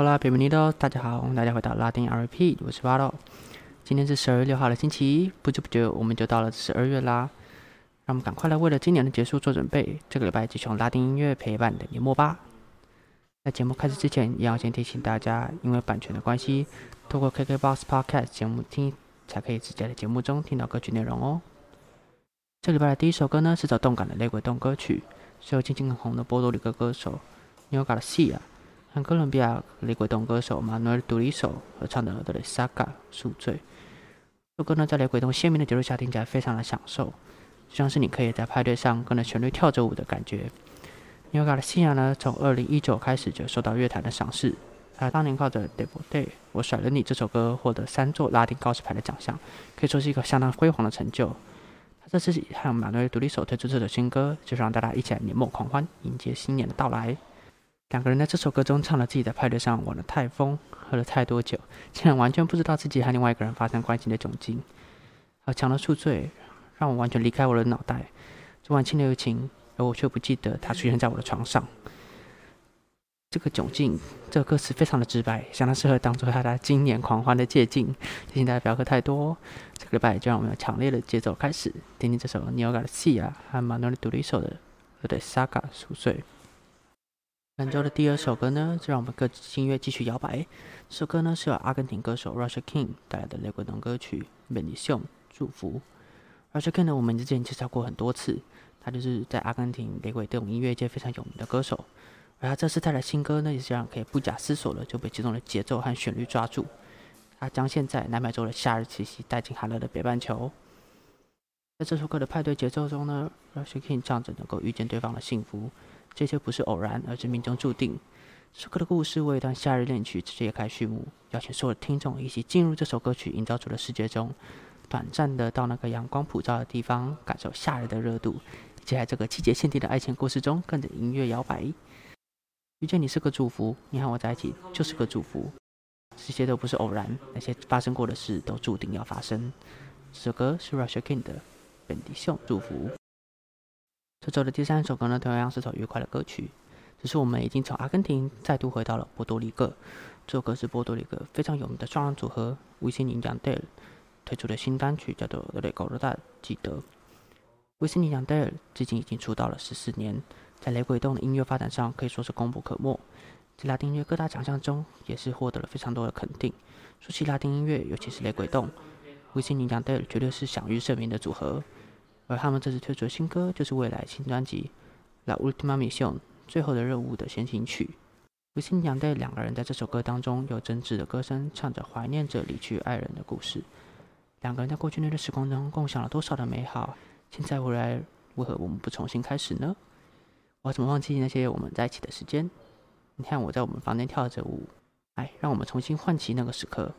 好啦，朋友们，大家好，欢迎大家回到拉丁 RP，我是巴洛。今天是十二月六号的星期一，不知不觉我们就到了十二月啦。让我们赶快来为了今年的结束做准备。这个礼拜继续用拉丁音乐陪伴的年末吧。在节目开始之前，也要先提醒大家，因为版权的关系，透过 KKBOX Podcast 节目听，才可以直接在节目中听到歌曲内容哦。这礼拜的第一首歌呢，是走动感的雷鬼动歌曲，是由近近很红的波多黎各歌手 New Garcia。和哥伦比亚雷鬼动歌手马努尔·杜里索合唱的《德雷萨嘎宿醉》。这首歌呢，在雷鬼动鲜明的节奏下听起来非常的享受，就像是你可以在派对上跟着旋律跳着舞的感觉。纽卡的信仰呢，从二零一九开始就受到乐坛的赏识。他当年靠着《Devil Day》我甩了你这首歌获得三座拉丁告示牌的奖项，可以说是一个相当辉煌的成就。他这次和马努尔·杜里索推出这首新歌，就是让大家一起来年末狂欢，迎接新年的到来。两个人在这首歌中唱了自己在派对上玩的太疯，喝了太多酒，竟然完全不知道自己和另外一个人发生关系的窘境，好强的宿醉，让我完全离开我的脑袋。昨晚亲了又亲，而我却不记得他出现在我的床上。这个窘境，这个歌词非常的直白，相当适合当做他的今年狂欢的借镜。提醒大家不要喝太多。这个礼拜就让我们用强烈的节奏开始，听听这首 Neo Garcia 和 Manuel Duriso 的《The Saga 宿醉》。本周的第二首歌呢，就让我们各自音乐继续摇摆。这首歌呢是由阿根廷歌手 Russia King 带来的雷鬼动歌曲《Bendición 祝福》。Russia King 呢，我们之前介绍过很多次，他就是在阿根廷雷鬼这种音乐界非常有名的歌手。而他这次带来新歌呢，也是让可以不假思索的就被其中的节奏和旋律抓住。他将现在南美洲的夏日气息带进寒冷的北半球。在这首歌的派对节奏中呢，Russia King 唱着能够遇见对方的幸福。这些不是偶然，而是命中注定。这首歌的故事为一段夏日恋曲揭开序幕，邀请所有的听众一起进入这首歌曲营造出的世界中，短暂的到那个阳光普照的地方，感受夏日的热度，以及在这个季节限定的爱情故事中，跟着音乐摇摆。遇见你是个祝福，你和我在一起就是个祝福。这些都不是偶然，那些发生过的事都注定要发生。这首歌是 Russia King 的《本地秀祝福》。这周的第三首歌呢，同样是首愉快的歌曲。只是我们已经从阿根廷再度回到了波多黎各。这首歌是波多黎各非常有名的双人组合维斯尼杨戴尔推出的新单曲，叫做《雷狗罗大记得》。维斯尼杨戴尔至今已经出道了十四年，在雷鬼动的音乐发展上可以说是功不可没。在拉丁音乐各大奖项中，也是获得了非常多的肯定。说起拉丁音乐，尤其是雷鬼动，维斯尼杨戴尔绝对是享誉盛名的组合。而他们这次推出的新歌，就是未来新专辑《La Ultima Mission》最后的任务的先行曲。维新娘的两个人在这首歌当中，用真挚的歌声唱着怀念着离去爱人的故事。两个人在过去那段时光中共享了多少的美好？现在回来，为何我们不重新开始呢？我怎么忘记那些我们在一起的时间？你看我在我们房间跳着舞，哎，让我们重新唤起那个时刻。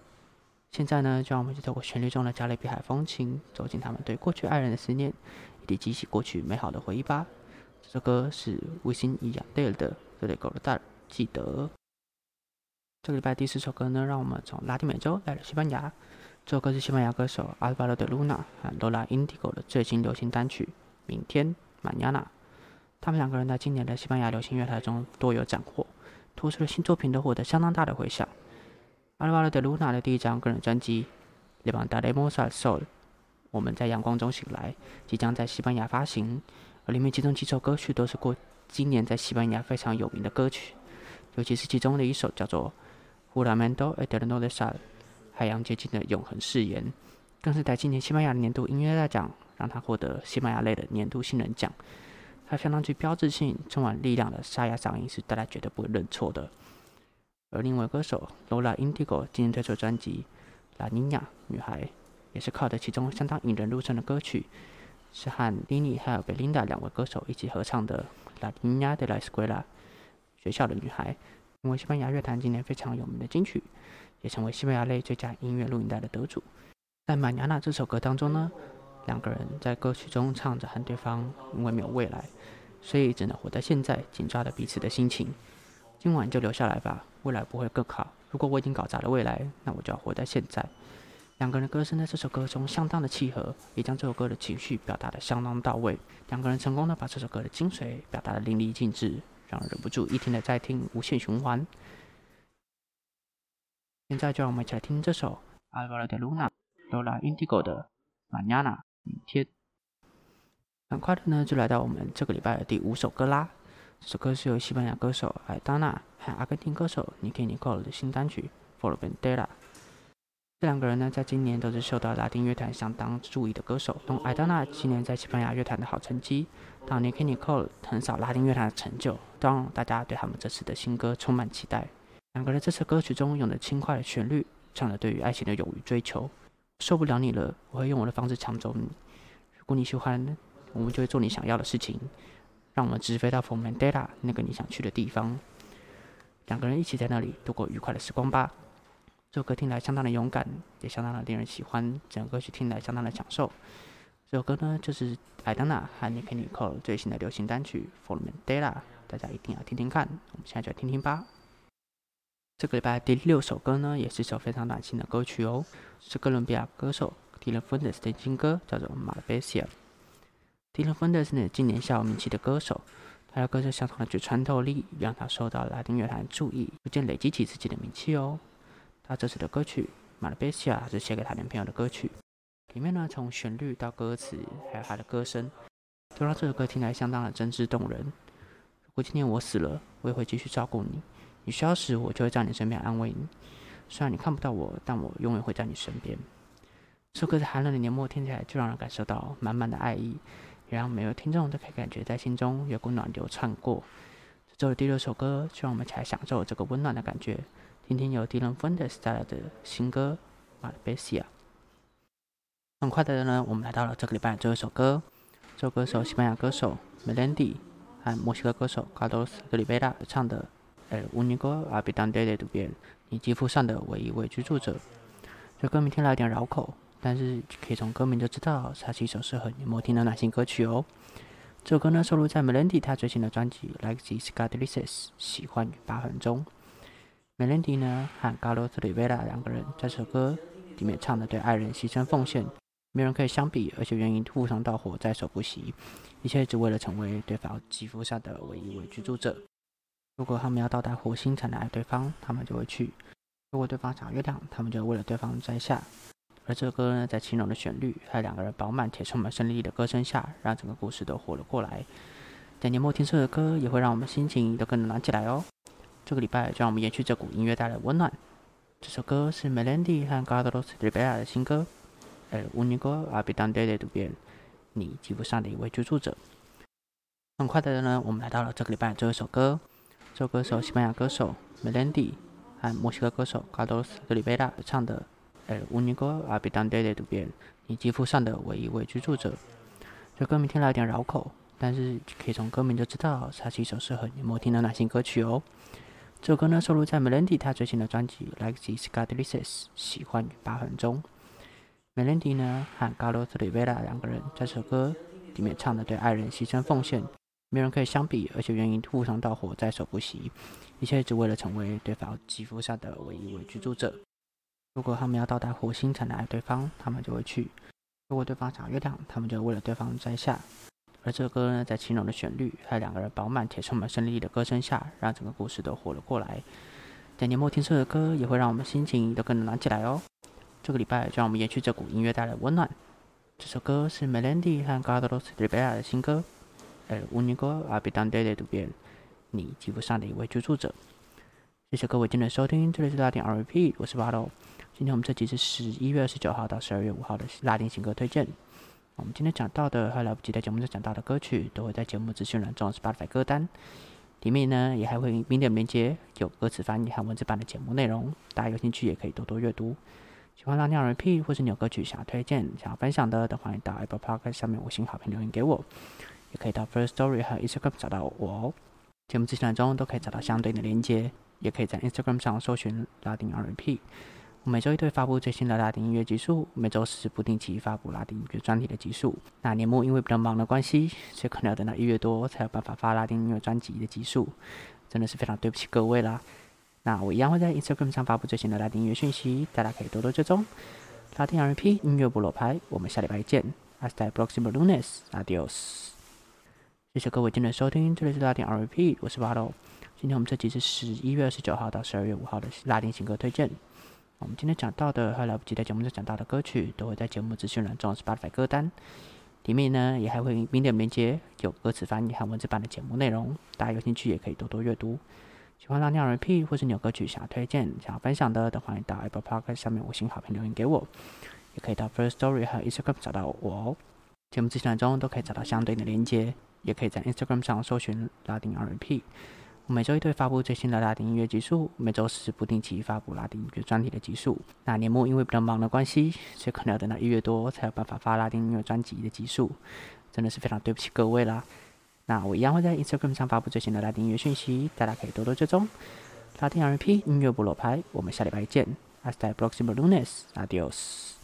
现在呢，就让我们去透过旋律中的加勒比海风情，走进他们对过去爱人的思念，以及激起过去美好的回忆吧。这首歌是维新伊亚戴尔的《热泪狗的大记得》。这个礼拜第四首歌呢，让我们从拉丁美洲来到西班牙。这首歌是西班牙歌手阿尔巴罗德鲁纳和罗拉· g o 的最新流行单曲《明天》（Mañana）。他们两个人在今年的西班牙流行乐坛中多有斩获，推出的新作品都获得相当大的回响。阿尔瓦罗德鲁纳的第一张个人专辑《Le Bandemos al Sol》，我们在阳光中醒来，即将在西班牙发行。而里面其中几首歌曲都是过今年在西班牙非常有名的歌曲，尤其是其中的一首叫做《Juramento Eterno de》（海洋接近的永恒誓言），更是在今年西班牙的年度音乐大奖让他获得西班牙类的年度新人奖。他相当具标志性、充满力量的沙哑嗓音是大家绝对不会认错的。而另外歌手 Lola Indigo 今年推出专辑《La Niña》女孩，也是靠着其中相当引人入胜的歌曲，是和 Lini 还有 Belinda 两位歌手一起合唱的《La Niña de la Escuela》学校的女孩，成为西班牙乐坛今年非常有名的金曲，也成为西班牙类最佳音乐录影带的得主。在《玛尼亚娜》这首歌当中呢，两个人在歌曲中唱着和对方因为没有未来，所以只能活在现在，紧抓着彼此的心情。今晚就留下来吧，未来不会更好。如果我已经搞砸了未来，那我就要活在现在。两个人歌声在这首歌中相当的契合，也将这首歌的情绪表达的相当到位。两个人成功的把这首歌的精髓表达的淋漓尽致，让人忍不住一听的再听，无限循环。现在就让我们一起来听这首 Alvaro de Luna Lola Indigo 的 Mañana 明天。很快的呢，就来到我们这个礼拜的第五首歌啦。这首歌是由西班牙歌手艾达娜和阿根廷歌手尼克尼科的新单曲《For Bandera》。这两个人呢，在今年都是受到拉丁乐坛相当注意的歌手。从艾达娜今年在西班牙乐坛的好成绩，到尼克尼科横扫拉丁乐坛的成就，都让大家对他们这次的新歌充满期待。两个人这次歌曲中用的轻快的旋律，唱了对于爱情的勇于追求。受不了你了，我会用我的方式抢走你。如果你喜欢，我们就会做你想要的事情。让我们直飞到 For Mandela 那个你想去的地方。两个人一起在那里度过愉快的时光吧。这首歌听来相当的勇敢，也相当的令人喜欢。整个歌曲听来相当的享受。这首歌呢，就是艾当娜和 Nick Nicole 最新的流行单曲 For Mandela，大家一定要听听看。我们现在就来听听吧。这个礼拜第六首歌呢，也是一首非常暖心的歌曲哦，是哥伦比亚歌手 Dylan Fuentes 的新歌，叫做《马贝西亚》。Dylan Fuentes 是今年小有名气的歌手，他的歌声相当的具穿透力，让他受到拉丁乐坛注意，逐渐累积起自己的名气哦。他这次的歌曲《马贝西亚》是写给他男朋友的歌曲，里面呢从旋律到歌词，还有他的歌声，都让这首歌听来相当的真挚动人。如果今天我死了，我也会继续照顾你。你需要时，我就会在你身边安慰你。虽然你看不到我，但我永远会在你身边。这首歌在寒冷的年末听起来就让人感受到满满的爱意，也让每位听众都可以感觉在心中有股暖流窜过。这周的第六首歌，就让我们一起来享受这个温暖的感觉，听听由 Dylan Fuentes 带来的新歌《马贝西亚》。很快的呢，我们来到了这个礼拜的最后一首歌。这首歌手西班牙歌手 Melendi 和墨西哥歌手 Carlos de Rivera 唱的。哎，乌尼哥阿比当爹爹渡边，你肌肤上的唯一位居住者。这歌名听来有点绕口，但是可以从歌名就知道，它是一首适合你摩听的暖心歌曲哦。这首歌呢，收录在 Melendi 他最新的专辑《Like This God Delicious》喜欢与八分钟。Melendi 呢和 Carlos Rivera 两个人在这首歌里面唱的对爱人牺牲奉献，没人可以相比，而且愿意赴汤蹈火在所不惜，一切只为了成为对方肌肤下的唯一位居住者。如果他们要到达火星才能爱对方，他们就会去；如果对方想要月亮，他们就为了对方摘下。而这首歌呢，在轻柔的旋律还有两个人饱满且充满生命力的歌声下，让整个故事都活了过来。在年末听这首歌，也会让我们心情都更暖起来哦。这个礼拜就让我们延续这股音乐带来温暖。这首歌是 Melendi 和 Carlos Rivera 的新歌，《El Único Habitante de Tu Piel》，你肌肤上的一位居住者。很快的呢，我们来到了这个礼拜的最后一首歌。这首歌手西班牙歌手 Melendi 和墨西哥歌手 Carlos Rivera 唱的《El Único Habitante de Tu Piel》，你肌肤上的唯一位居住者。这歌名听来有点绕口，但是可以从歌名就知道，它是一首适合你摩听的暖心歌曲哦。这首歌呢，收录在 Melendi 他最新的专辑《Like This God Delicious》喜欢与八分钟。Melendi 呢和 Carlos Rivera 两个人在这首歌里面唱的对爱人牺牲奉献。没人可以相比，而且愿意赴汤蹈火在所不惜，一切只为了成为对方肌肤上的唯一位居住者。如果他们要到达火星才能爱对方，他们就会去；如果对方想要月亮，他们就为了对方摘下。而这首歌呢，在轻柔的旋律和两个人饱满且充满生命力的歌声下，让整个故事都活了过来。在年末听这首歌，也会让我们心情都更暖起来哦。这个礼拜就让我们延续这股音乐带来温暖。这首歌是 Melendi 和 Carlos Rivera 的新歌。呃，乌尼哥阿比当爹爹渡边，你肌肤上的一位居住者。谢谢各位今天的收听，这里是拉丁 R V P，我是巴豆。今天我们这集是十一月二十九号到十二月五号的拉丁情歌推荐。我们今天讲到的还来不及在节目中讲到的歌曲，都会在节目资讯栏中 Spotify 歌单里面呢，也还会明点连接，有歌词翻译和文字版的节目内容。大家有兴趣也可以多多阅读。喜欢拉丁 RP 或是你有歌曲想要推荐、想要分享的，都欢迎到 Apple Podcast 上面五星好评留言给我。也可以到 First Story 和 Instagram 找到我哦。节目资讯栏中都可以找到相对应的连接，也可以在 Instagram 上搜寻拉丁 R&P。我每周一都会发布最新的拉丁音乐集数，每周四不定期发布拉丁音乐专题的集数。那年末因为比较忙的关系，所以可能要等到一月多才有办法发拉丁音乐专辑的集数，真的是非常对不起各位啦。那我一样会在 Instagram 上发布最新的拉丁音乐讯息，大家可以多多追踪。拉丁 R&P 音乐部落牌，我们下礼拜见。Hasta el próximo lunes，Adios。谢谢各位今天的收听，这里是拉丁 R P，我是巴豆。今天我们这集是十一月二十九号到十二月五号的拉丁情歌推荐。我们今天讲到的还来不及在节目中讲到的歌曲，都会在节目资讯栏中 Spotify 歌单里面呢，也还会明点连接，有歌词翻译和文字版的节目内容，大家有兴趣也可以多多阅读。喜欢拉丁 R&P 或是你有歌曲想要推荐、想要分享的，都欢迎到 Apple Podcast 上面五星好评留言给我，也可以到 First Story 和 Instagram 找到我哦。节目资讯栏中都可以找到相对应的连接，也可以在 Instagram 上搜寻拉丁 R&P。每周一都会发布最新的拉丁音乐集数，每周四不定期发布拉丁音乐专题的集数。那年末因为比较忙的关系，所以可能要等到一月多才有办法发拉丁音乐专辑的集数，真的是非常对不起各位啦。那我一样会在 Instagram 上发布最新的拉丁音乐讯息，大家可以多多追踪。拉丁 R&P 音乐部落牌，我们下礼拜见。Hasta el próximo lunes，Adiós。